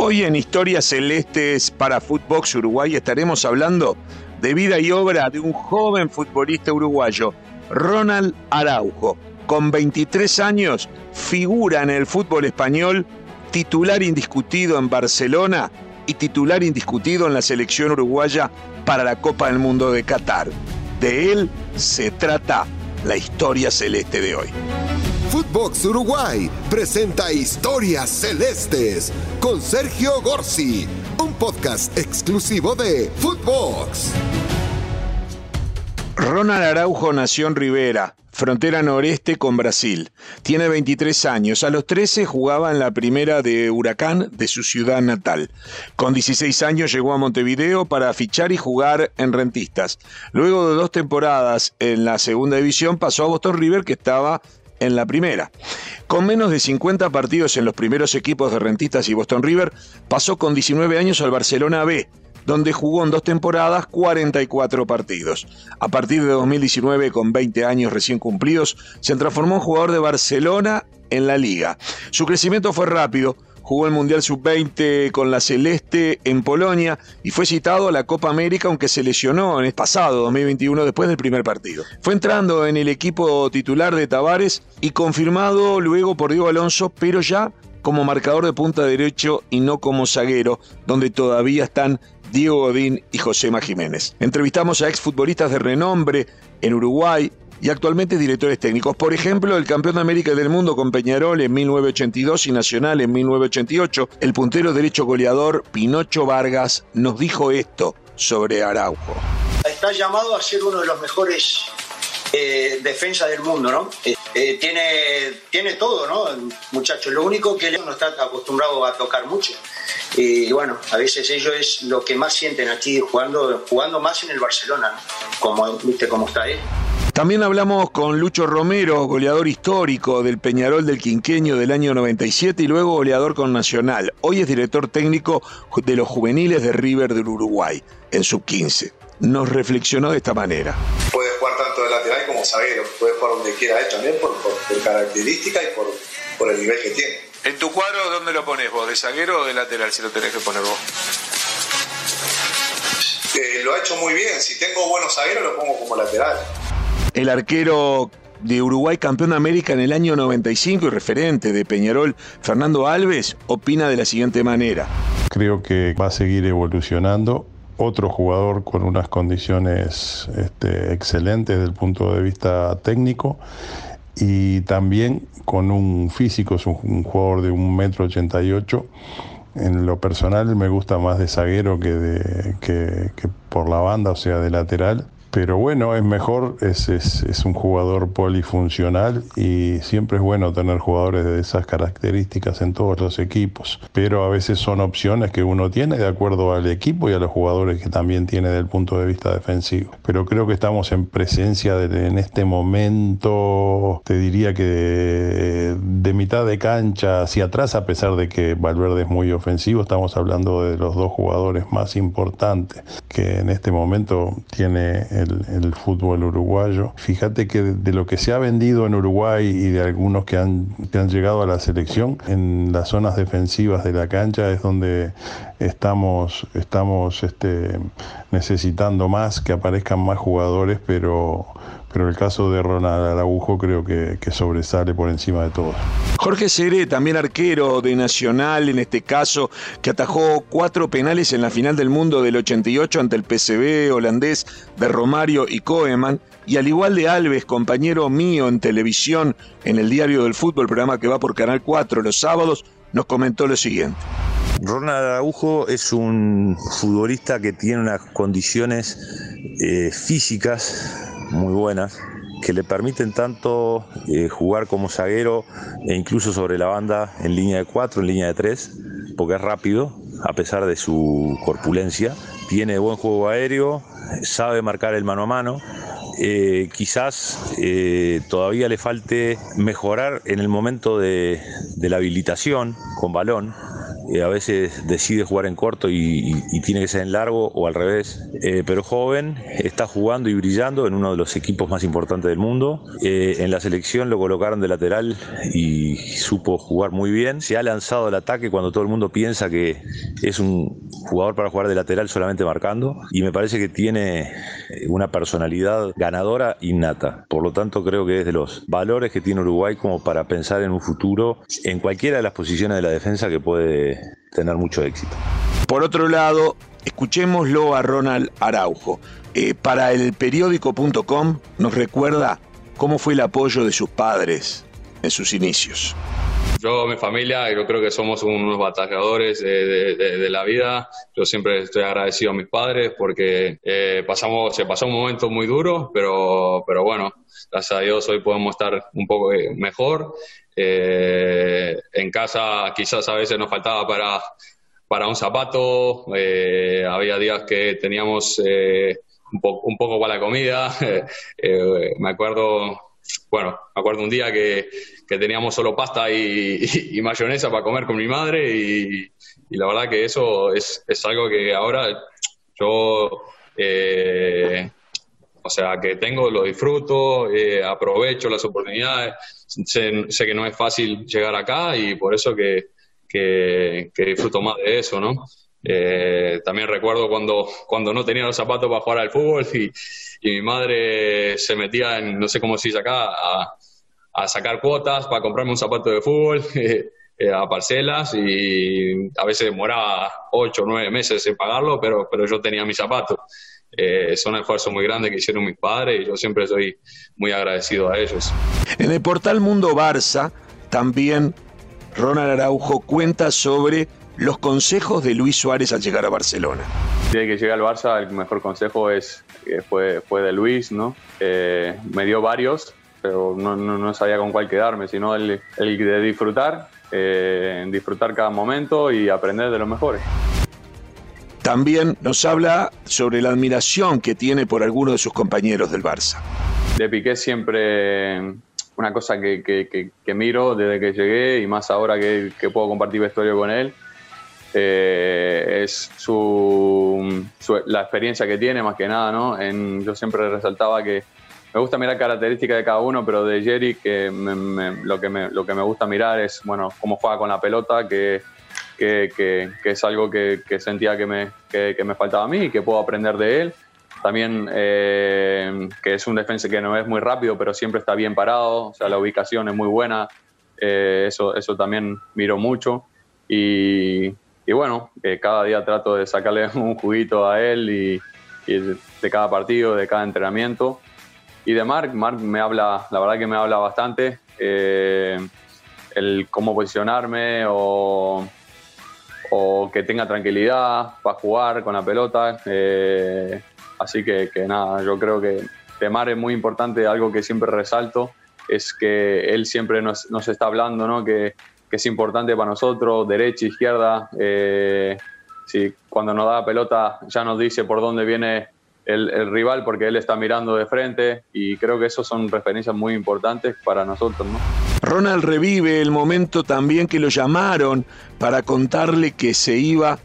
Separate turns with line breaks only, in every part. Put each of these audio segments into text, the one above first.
Hoy en Historias Celestes para Footbox Uruguay estaremos hablando de vida y obra de un joven futbolista uruguayo, Ronald Araujo. Con 23 años, figura en el fútbol español, titular indiscutido en Barcelona y titular indiscutido en la selección uruguaya para la Copa del Mundo de Qatar. De él se trata la historia celeste de hoy.
Footbox Uruguay presenta Historias Celestes con Sergio Gorsi, un podcast exclusivo de Footbox.
Ronald Araujo nació en Rivera, frontera noreste con Brasil. Tiene 23 años. A los 13 jugaba en la primera de Huracán de su ciudad natal. Con 16 años llegó a Montevideo para fichar y jugar en Rentistas. Luego de dos temporadas en la segunda división pasó a Boston River que estaba en la primera. Con menos de 50 partidos en los primeros equipos de Rentistas y Boston River, pasó con 19 años al Barcelona B, donde jugó en dos temporadas 44 partidos. A partir de 2019, con 20 años recién cumplidos, se transformó en jugador de Barcelona en la liga. Su crecimiento fue rápido, jugó el Mundial Sub-20 con la Celeste en Polonia y fue citado a la Copa América aunque se lesionó en el pasado 2021 después del primer partido. Fue entrando en el equipo titular de Tavares y confirmado luego por Diego Alonso, pero ya como marcador de punta derecho y no como zaguero, donde todavía están Diego Godín y Josema Jiménez. Entrevistamos a exfutbolistas de renombre en Uruguay, y actualmente directores técnicos. Por ejemplo, el campeón de América del Mundo con Peñarol en 1982 y Nacional en 1988, el puntero derecho goleador Pinocho Vargas nos dijo esto sobre Araujo.
Está llamado a ser uno de los mejores eh, defensas del mundo, ¿no? Eh, eh, tiene, tiene todo, ¿no? Muchachos, lo único que no está acostumbrado a tocar mucho. Y bueno, a veces ellos es lo que más sienten aquí jugando, jugando más en el Barcelona, ¿no? Como, ¿viste cómo está él?
También hablamos con Lucho Romero, goleador histórico del Peñarol del Quinqueño del año 97 y luego goleador con Nacional. Hoy es director técnico de los juveniles de River del Uruguay, en sub 15. Nos reflexionó de esta manera.
Puede jugar tanto de lateral como zaguero, puede jugar donde quiera, ¿eh? también por, por, característica y por, por el nivel que tiene.
¿En tu cuadro dónde lo pones vos? ¿De zaguero o de lateral si lo tenés que poner vos?
Eh, lo ha hecho muy bien. Si tengo buenos zagueros, lo pongo como lateral
el arquero de Uruguay campeón de América en el año 95 y referente de Peñarol, Fernando Alves, opina de la siguiente manera.
Creo que va a seguir evolucionando. Otro jugador con unas condiciones este, excelentes desde el punto de vista técnico y también con un físico, es un, jugador de un ochenta y ocho. En lo personal me gusta más de zaguero de, que por la banda, o sea, de lateral pero bueno, es mejor, es, es, un jugador polifuncional y siempre es bueno tener jugadores de esas características en todos los equipos. Pero a veces son opciones que uno tiene de acuerdo al equipo y a los jugadores que también tiene desde el punto de vista defensivo. Pero creo que estamos en presencia de, en este momento, te diría que de, de mitad de cancha hacia atrás, a pesar de que Valverde es muy ofensivo, estamos hablando de los dos jugadores más importantes que en este momento tiene el, fútbol uruguayo. Fíjate que de, lo que se ha vendido en Uruguay y de algunos que han, que han llegado a la selección, en las zonas defensivas de la cancha es donde estamos, estamos este, necesitando más, que aparezcan más jugadores, pero pero el caso de Ronald Araujo creo que, sobresale por encima de todo.
Jorge Seré, también arquero de Nacional, en este caso, que atajó cuatro penales en la final del mundo del 88 ante el PCB holandés de Romario y Koeman, y al igual de Alves, compañero mío en televisión, en el Diario del Fútbol, programa que va por Canal 4 los sábados, nos comentó lo siguiente.
Ronald Araujo es un futbolista que tiene unas condiciones eh, físicas muy buenas que le permiten tanto eh, jugar como zaguero e incluso sobre la banda en línea de 4, en línea de 3, porque es rápido, a pesar de su corpulencia. Tiene buen juego aéreo, sabe marcar el mano a mano. Eh, quizás eh, todavía le falte mejorar en el momento de, de la habilitación con balón, a veces decide jugar en corto y, tiene que ser en largo o al revés, eh, pero joven, está jugando y brillando en uno de los equipos más importantes del mundo. Eh, en la selección lo colocaron de lateral y supo jugar muy bien. Se ha lanzado al ataque cuando todo el mundo piensa que es un jugador para jugar de lateral solamente marcando y me parece que tiene una personalidad ganadora innata. Por lo tanto, creo que es de los valores que tiene Uruguay como para pensar en un futuro en cualquiera de las posiciones de la defensa que puede tener mucho éxito.
Por otro lado, escuchémoslo a Ronald Araujo. Eh, para el periódico.com nos recuerda cómo fue el apoyo de sus padres en sus inicios.
Yo, mi familia, yo creo que somos unos batalladores de, la vida. Yo siempre estoy agradecido a mis padres porque eh, pasamos, se pasó un momento muy duro, pero, pero bueno, gracias a Dios hoy podemos estar un poco eh, mejor. Eh, en casa quizás a veces nos faltaba para, para un zapato, había días que teníamos un, un, poco para la comida. me acuerdo bueno, me acuerdo un día que, teníamos solo pasta y, mayonesa para comer con mi madre y, la verdad que eso es, algo que ahora yo, eh, o sea, que tengo, lo disfruto, eh, aprovecho las oportunidades, sé, que no es fácil llegar acá y por eso que, que disfruto más de eso, ¿no? Eh, también recuerdo cuando, cuando no tenía los zapatos para jugar al fútbol y, mi madre se metía en, no sé cómo se dice acá, a, sacar cuotas para comprarme un zapato de fútbol eh, a parcelas y a veces demoraba ocho o nueve meses en pagarlo, pero, pero yo tenía mis zapatos. Eh, es un esfuerzo muy grande que hicieron mis padres y yo siempre soy muy agradecido a ellos.
En el portal Mundo Barça también Ronald Araujo cuenta sobre los consejos de Luis Suárez al llegar a Barcelona.
Desde que llegué al Barça, el mejor consejo es, eh, fue, fue de Luis, ¿no? Eh, me dio varios, pero no, no, sabía con cuál quedarme, sino el, el de disfrutar, eh, disfrutar cada momento y aprender de los mejores.
También nos habla sobre la admiración que tiene por algunos de sus compañeros del Barça.
De Piqué siempre una cosa que, que, que, miro desde que llegué y más ahora que, puedo compartir vestuario con él, eh, es su, la experiencia que tiene más que nada, ¿no? En, yo siempre resaltaba que me gusta mirar características de cada uno, pero de Jerry que lo, que me, lo que me gusta mirar es, bueno, cómo juega con la pelota, que, que, que, es algo que, sentía que me, que, me faltaba a mí y que puedo aprender de él. También eh, que es un defensa que no es muy rápido, pero siempre está bien parado, o sea, la ubicación es muy buena, eh, eso, eso también miro mucho. Y, y bueno, cada día trato de sacarle un juguito a él y, de cada partido, de cada entrenamiento. Y de Marc, Marc me habla, la verdad que me habla bastante, eh, el cómo posicionarme o, o, que tenga tranquilidad para jugar con la pelota. Eh, así que, que, nada, yo creo que de Marc es muy importante, algo que siempre resalto, es que él siempre nos, nos está hablando, ¿no? Que, que es importante para nosotros, derecha, izquierda. Eh, si cuando nos da pelota ya nos dice por dónde viene el, rival porque él está mirando de frente y creo que eso son referencias muy importantes para nosotros. ¿no?
Ronald revive el momento también que lo llamaron para contarle que se iba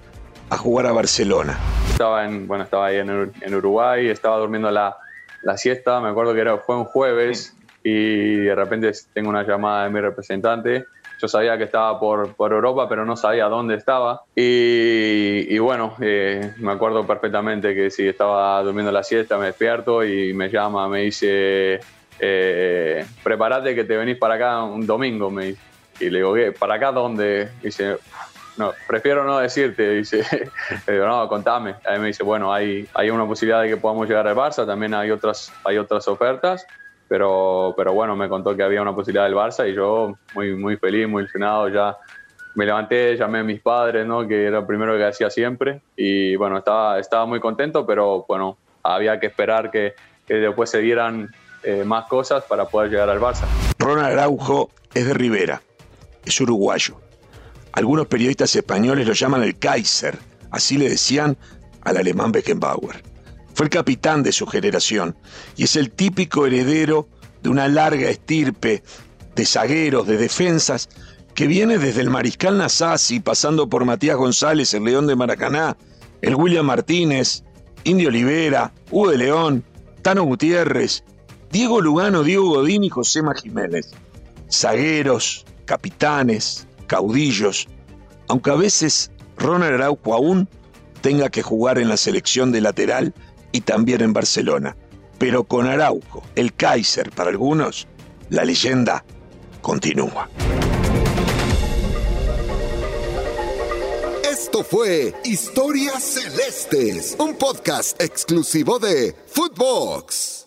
a jugar a Barcelona.
Estaba, en, bueno, estaba ahí en, Uruguay, estaba durmiendo la, la, siesta, me acuerdo que era, fue un jueves y de repente tengo una llamada de mi representante yo sabía que estaba por, por Europa, pero no sabía dónde estaba. Y, bueno, eh, me acuerdo perfectamente que si estaba durmiendo la siesta, me despierto y me llama, me dice, eh, prepárate que te venís para acá un domingo. Me Y le digo, ¿para acá dónde? dice, no, prefiero no decirte, dice, le digo, no, contame. Ahí me dice, bueno, hay, hay una posibilidad de que podamos llegar al Barça, también hay otras, hay otras ofertas pero, pero bueno, me contó que había una posibilidad del Barça y yo muy, muy feliz, muy ilusionado, ya me levanté, llamé a mis padres, ¿no? que era lo primero que hacía siempre y bueno, estaba, estaba muy contento, pero bueno, había que esperar que, que después se dieran eh, más cosas para poder llegar al Barça.
Ronald Araujo es de Rivera, es uruguayo. Algunos periodistas españoles lo llaman el Kaiser, así le decían al alemán Beckenbauer. Fue el capitán de su generación y es el típico heredero de una larga estirpe de zagueros, de defensas, que viene desde el Mariscal Nasasi, pasando por Matías González, el León de Maracaná, el William Martínez, Indio Olivera, Hugo de León, Tano Gutiérrez, Diego Lugano, Diego Godín y Josema Jiménez. Zagueros, capitanes, caudillos, aunque a veces Ronald Araujo aún tenga que jugar en la selección de lateral y también en Barcelona. Pero con Araujo, el Kaiser para algunos, la leyenda continúa.
Esto fue Historias Celestes, un podcast exclusivo de Footbox.